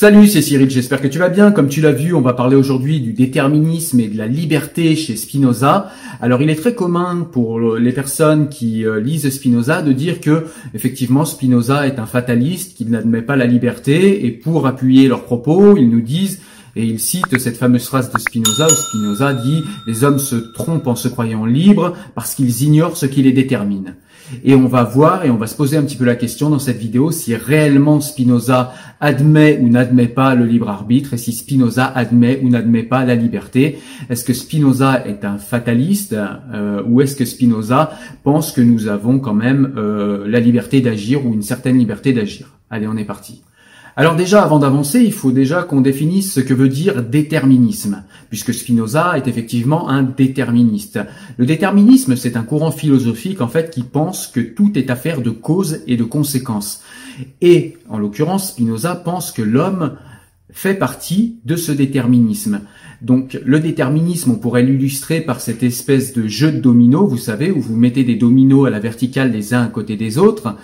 Salut, c'est Cyril, j'espère que tu vas bien. Comme tu l'as vu, on va parler aujourd'hui du déterminisme et de la liberté chez Spinoza. Alors, il est très commun pour les personnes qui euh, lisent Spinoza de dire que, effectivement, Spinoza est un fataliste, qu'il n'admet pas la liberté, et pour appuyer leurs propos, ils nous disent et ils citent cette fameuse phrase de Spinoza où Spinoza dit les hommes se trompent en se croyant libres parce qu'ils ignorent ce qui les détermine. Et on va voir et on va se poser un petit peu la question dans cette vidéo si réellement Spinoza admet ou n'admet pas le libre arbitre et si Spinoza admet ou n'admet pas la liberté. Est-ce que Spinoza est un fataliste euh, ou est-ce que Spinoza pense que nous avons quand même euh, la liberté d'agir ou une certaine liberté d'agir? Allez, on est parti. Alors déjà, avant d'avancer, il faut déjà qu'on définisse ce que veut dire déterminisme, puisque Spinoza est effectivement un déterministe. Le déterminisme, c'est un courant philosophique en fait qui pense que tout est affaire de cause et de conséquences. Et en l'occurrence, Spinoza pense que l'homme fait partie de ce déterminisme. Donc le déterminisme, on pourrait l'illustrer par cette espèce de jeu de dominos, vous savez, où vous mettez des dominos à la verticale les uns à côté des autres,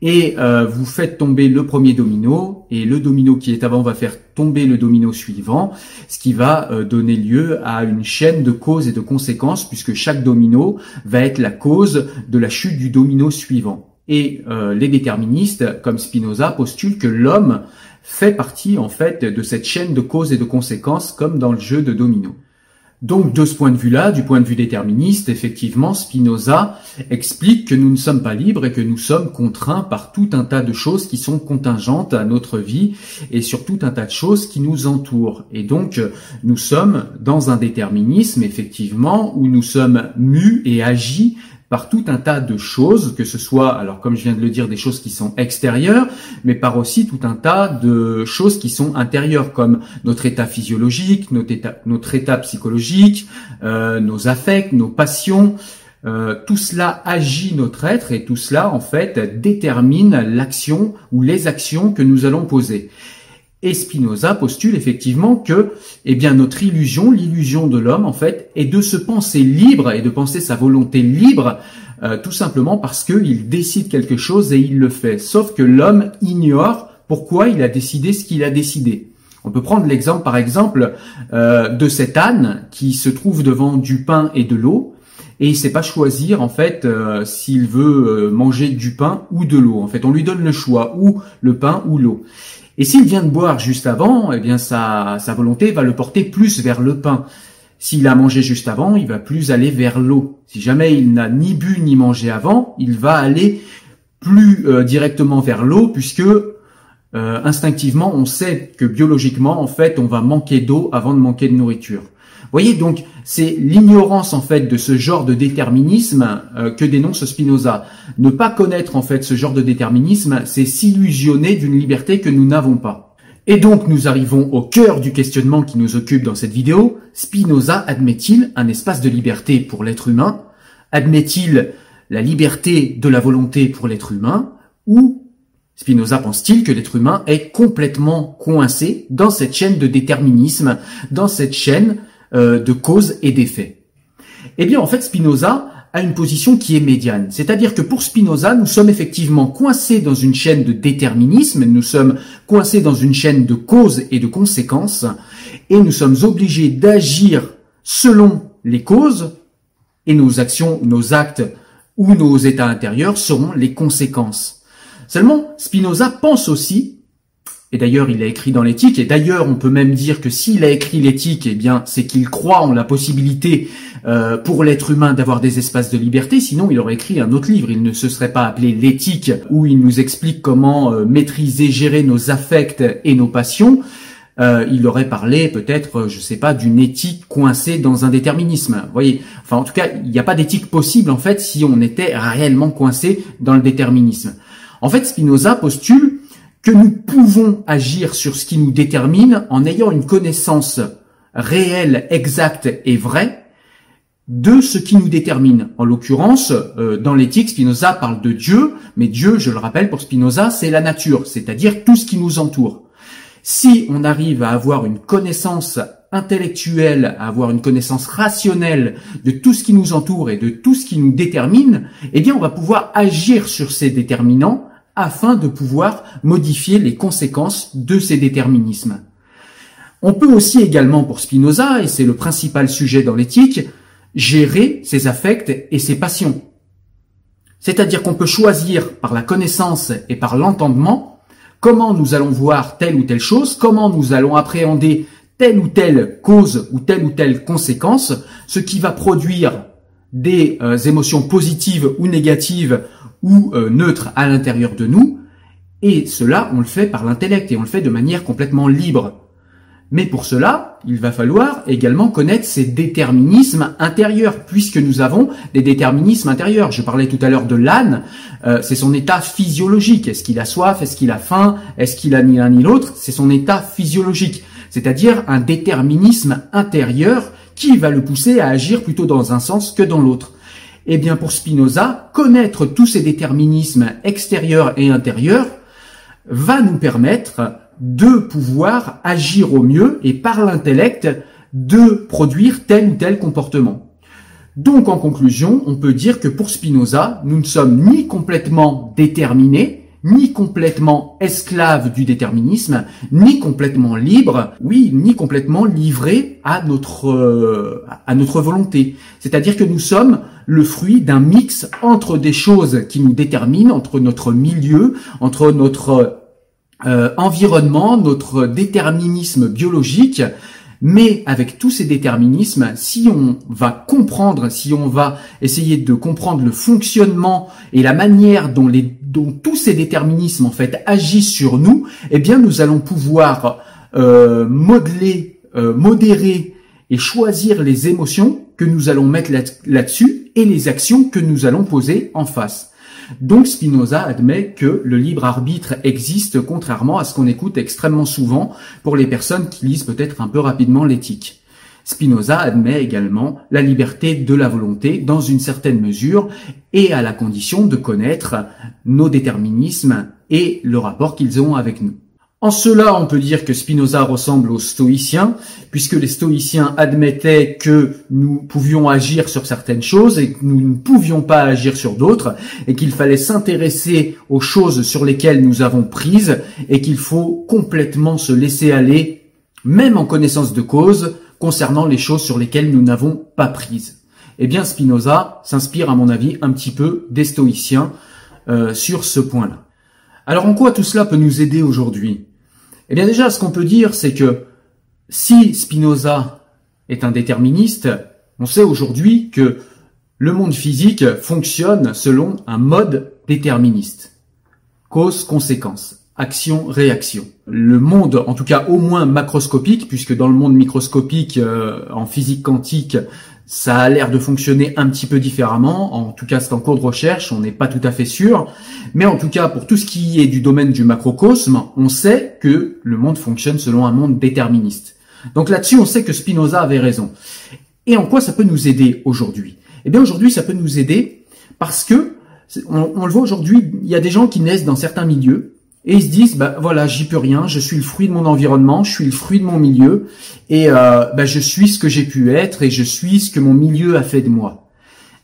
et euh, vous faites tomber le premier domino, et le domino qui est avant va faire tomber le domino suivant, ce qui va euh, donner lieu à une chaîne de causes et de conséquences, puisque chaque domino va être la cause de la chute du domino suivant. Et euh, les déterministes, comme Spinoza, postulent que l'homme fait partie en fait de cette chaîne de causes et de conséquences comme dans le jeu de domino. Donc de ce point de vue-là, du point de vue déterministe, effectivement, Spinoza explique que nous ne sommes pas libres et que nous sommes contraints par tout un tas de choses qui sont contingentes à notre vie et sur tout un tas de choses qui nous entourent. Et donc nous sommes dans un déterminisme, effectivement, où nous sommes mus et agis par tout un tas de choses, que ce soit, alors comme je viens de le dire, des choses qui sont extérieures, mais par aussi tout un tas de choses qui sont intérieures, comme notre état physiologique, notre état, psychologique, euh, nos affects, nos passions. Euh, tout cela agit notre être et tout cela, en fait, détermine l'action ou les actions que nous allons poser. Et Spinoza postule effectivement que, eh bien, notre illusion, l'illusion de l'homme, en fait, est de se penser libre et de penser sa volonté libre, euh, tout simplement parce qu'il décide quelque chose et il le fait. Sauf que l'homme ignore pourquoi il a décidé ce qu'il a décidé. On peut prendre l'exemple, par exemple, euh, de cet âne qui se trouve devant du pain et de l'eau et il sait pas choisir en fait euh, s'il veut manger du pain ou de l'eau. En fait, on lui donne le choix ou le pain ou l'eau. Et s'il vient de boire juste avant, eh bien sa, sa volonté va le porter plus vers le pain. S'il a mangé juste avant, il va plus aller vers l'eau. Si jamais il n'a ni bu ni mangé avant, il va aller plus euh, directement vers l'eau puisque euh, instinctivement on sait que biologiquement en fait on va manquer d'eau avant de manquer de nourriture voyez donc, c'est l'ignorance en fait de ce genre de déterminisme euh, que dénonce Spinoza. Ne pas connaître en fait ce genre de déterminisme, c'est s'illusionner d'une liberté que nous n'avons pas. Et donc nous arrivons au cœur du questionnement qui nous occupe dans cette vidéo. Spinoza admet-il un espace de liberté pour l'être humain? Admet-il la liberté de la volonté pour l'être humain? Ou Spinoza pense-t-il que l'être humain est complètement coincé dans cette chaîne de déterminisme, dans cette chaîne euh, de cause et d'effet Eh bien, en fait, Spinoza a une position qui est médiane. C'est-à-dire que pour Spinoza, nous sommes effectivement coincés dans une chaîne de déterminisme, nous sommes coincés dans une chaîne de causes et de conséquences, et nous sommes obligés d'agir selon les causes, et nos actions, nos actes ou nos états intérieurs seront les conséquences. Seulement, Spinoza pense aussi et d'ailleurs, il a écrit dans l'éthique, et d'ailleurs, on peut même dire que s'il a écrit l'éthique, eh bien, c'est qu'il croit en la possibilité euh, pour l'être humain d'avoir des espaces de liberté, sinon il aurait écrit un autre livre, il ne se serait pas appelé l'éthique, où il nous explique comment euh, maîtriser, gérer nos affects et nos passions. Euh, il aurait parlé peut-être, je sais pas, d'une éthique coincée dans un déterminisme. Vous voyez, enfin en tout cas, il n'y a pas d'éthique possible en fait si on était réellement coincé dans le déterminisme. En fait, Spinoza postule que nous pouvons agir sur ce qui nous détermine en ayant une connaissance réelle, exacte et vraie de ce qui nous détermine. En l'occurrence, euh, dans l'éthique, Spinoza parle de Dieu, mais Dieu, je le rappelle pour Spinoza, c'est la nature, c'est-à-dire tout ce qui nous entoure. Si on arrive à avoir une connaissance intellectuelle, à avoir une connaissance rationnelle de tout ce qui nous entoure et de tout ce qui nous détermine, eh bien on va pouvoir agir sur ces déterminants afin de pouvoir modifier les conséquences de ces déterminismes. On peut aussi également, pour Spinoza, et c'est le principal sujet dans l'éthique, gérer ses affects et ses passions. C'est-à-dire qu'on peut choisir par la connaissance et par l'entendement comment nous allons voir telle ou telle chose, comment nous allons appréhender telle ou telle cause ou telle ou telle conséquence, ce qui va produire des euh, émotions positives ou négatives ou euh, neutres à l'intérieur de nous, et cela on le fait par l'intellect et on le fait de manière complètement libre. Mais pour cela, il va falloir également connaître ces déterminismes intérieurs, puisque nous avons des déterminismes intérieurs. Je parlais tout à l'heure de l'âne, euh, c'est son état physiologique. Est-ce qu'il a soif? Est-ce qu'il a faim? Est-ce qu'il a ni l'un ni l'autre? C'est son état physiologique, c'est-à-dire un déterminisme intérieur qui va le pousser à agir plutôt dans un sens que dans l'autre. Eh bien, pour Spinoza, connaître tous ces déterminismes extérieurs et intérieurs va nous permettre de pouvoir agir au mieux et par l'intellect de produire tel ou tel comportement. Donc en conclusion, on peut dire que pour Spinoza, nous ne sommes ni complètement déterminés, ni complètement esclaves du déterminisme, ni complètement libres, oui, ni complètement livrés à notre euh, à notre volonté. C'est-à-dire que nous sommes le fruit d'un mix entre des choses qui nous déterminent, entre notre milieu, entre notre euh, environnement, notre déterminisme biologique, mais avec tous ces déterminismes, si on va comprendre, si on va essayer de comprendre le fonctionnement et la manière dont, les, dont tous ces déterminismes en fait agissent sur nous, eh bien nous allons pouvoir euh, modeler, euh, modérer et choisir les émotions que nous allons mettre là-dessus et les actions que nous allons poser en face. Donc Spinoza admet que le libre arbitre existe contrairement à ce qu'on écoute extrêmement souvent pour les personnes qui lisent peut-être un peu rapidement l'éthique. Spinoza admet également la liberté de la volonté dans une certaine mesure et à la condition de connaître nos déterminismes et le rapport qu'ils ont avec nous. En cela, on peut dire que Spinoza ressemble aux stoïciens, puisque les stoïciens admettaient que nous pouvions agir sur certaines choses et que nous ne pouvions pas agir sur d'autres, et qu'il fallait s'intéresser aux choses sur lesquelles nous avons prise, et qu'il faut complètement se laisser aller, même en connaissance de cause, concernant les choses sur lesquelles nous n'avons pas prise. Eh bien, Spinoza s'inspire, à mon avis, un petit peu des stoïciens euh, sur ce point-là. Alors en quoi tout cela peut nous aider aujourd'hui? Eh bien déjà, ce qu'on peut dire, c'est que si Spinoza est un déterministe, on sait aujourd'hui que le monde physique fonctionne selon un mode déterministe. Cause-conséquence, action-réaction. Le monde, en tout cas au moins macroscopique, puisque dans le monde microscopique, euh, en physique quantique, ça a l'air de fonctionner un petit peu différemment. En tout cas, c'est en cours de recherche, on n'est pas tout à fait sûr. Mais en tout cas, pour tout ce qui est du domaine du macrocosme, on sait que le monde fonctionne selon un monde déterministe. Donc là-dessus, on sait que Spinoza avait raison. Et en quoi ça peut nous aider aujourd'hui? Eh bien, aujourd'hui, ça peut nous aider parce que, on, on le voit aujourd'hui, il y a des gens qui naissent dans certains milieux et ils se disent, bah voilà, j'y peux rien, je suis le fruit de mon environnement, je suis le fruit de mon milieu, et euh, bah, je suis ce que j'ai pu être, et je suis ce que mon milieu a fait de moi.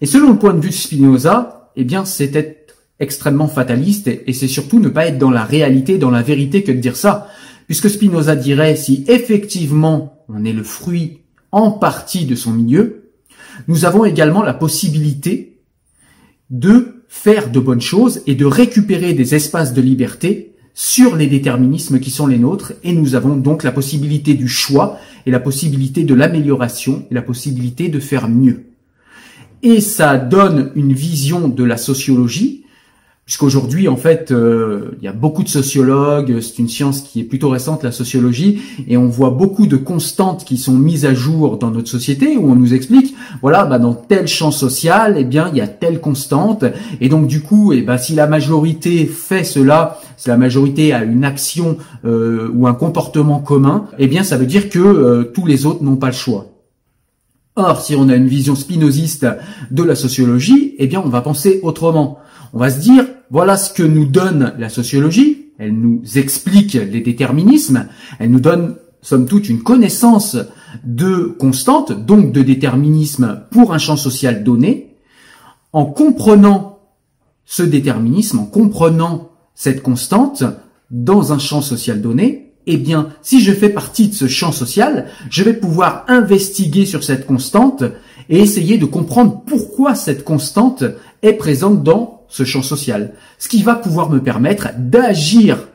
Et selon le point de vue de Spinoza, eh bien, c'est être extrêmement fataliste, et, et c'est surtout ne pas être dans la réalité, dans la vérité que de dire ça. Puisque Spinoza dirait, si effectivement on est le fruit en partie de son milieu, nous avons également la possibilité de faire de bonnes choses et de récupérer des espaces de liberté sur les déterminismes qui sont les nôtres et nous avons donc la possibilité du choix et la possibilité de l'amélioration et la possibilité de faire mieux. Et ça donne une vision de la sociologie Puisqu'aujourd'hui, en fait, euh, il y a beaucoup de sociologues, c'est une science qui est plutôt récente, la sociologie, et on voit beaucoup de constantes qui sont mises à jour dans notre société, où on nous explique, voilà, bah, dans tel champ social, eh bien, il y a telle constante, et donc du coup, eh ben, si la majorité fait cela, si la majorité a une action euh, ou un comportement commun, eh bien, ça veut dire que euh, tous les autres n'ont pas le choix. Or, si on a une vision spinoziste de la sociologie, eh bien, on va penser autrement. On va se dire, voilà ce que nous donne la sociologie. Elle nous explique les déterminismes. Elle nous donne, somme toute, une connaissance de constante, donc de déterminisme pour un champ social donné. En comprenant ce déterminisme, en comprenant cette constante dans un champ social donné, eh bien, si je fais partie de ce champ social, je vais pouvoir investiguer sur cette constante et essayer de comprendre pourquoi cette constante est présente dans ce champ social. Ce qui va pouvoir me permettre d'agir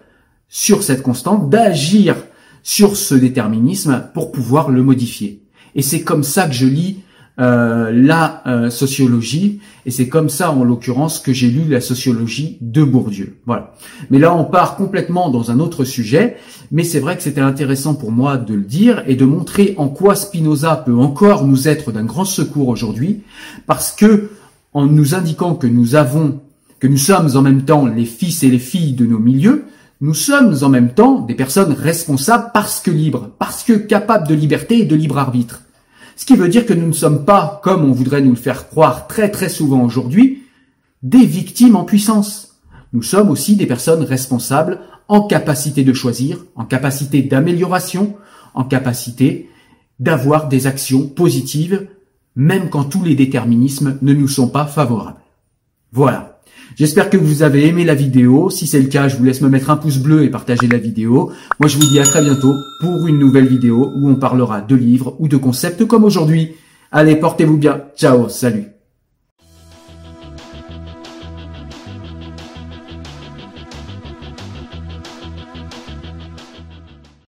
sur cette constante, d'agir sur ce déterminisme pour pouvoir le modifier. Et c'est comme ça que je lis euh, la euh, sociologie, et c'est comme ça en l'occurrence que j'ai lu la sociologie de Bourdieu. Voilà. Mais là on part complètement dans un autre sujet, mais c'est vrai que c'était intéressant pour moi de le dire et de montrer en quoi Spinoza peut encore nous être d'un grand secours aujourd'hui, parce que en nous indiquant que nous avons, que nous sommes en même temps les fils et les filles de nos milieux, nous sommes en même temps des personnes responsables parce que libres, parce que capables de liberté et de libre arbitre. Ce qui veut dire que nous ne sommes pas, comme on voudrait nous le faire croire très très souvent aujourd'hui, des victimes en puissance. Nous sommes aussi des personnes responsables en capacité de choisir, en capacité d'amélioration, en capacité d'avoir des actions positives, même quand tous les déterminismes ne nous sont pas favorables. Voilà. J'espère que vous avez aimé la vidéo. Si c'est le cas, je vous laisse me mettre un pouce bleu et partager la vidéo. Moi, je vous dis à très bientôt pour une nouvelle vidéo où on parlera de livres ou de concepts comme aujourd'hui. Allez, portez-vous bien. Ciao, salut.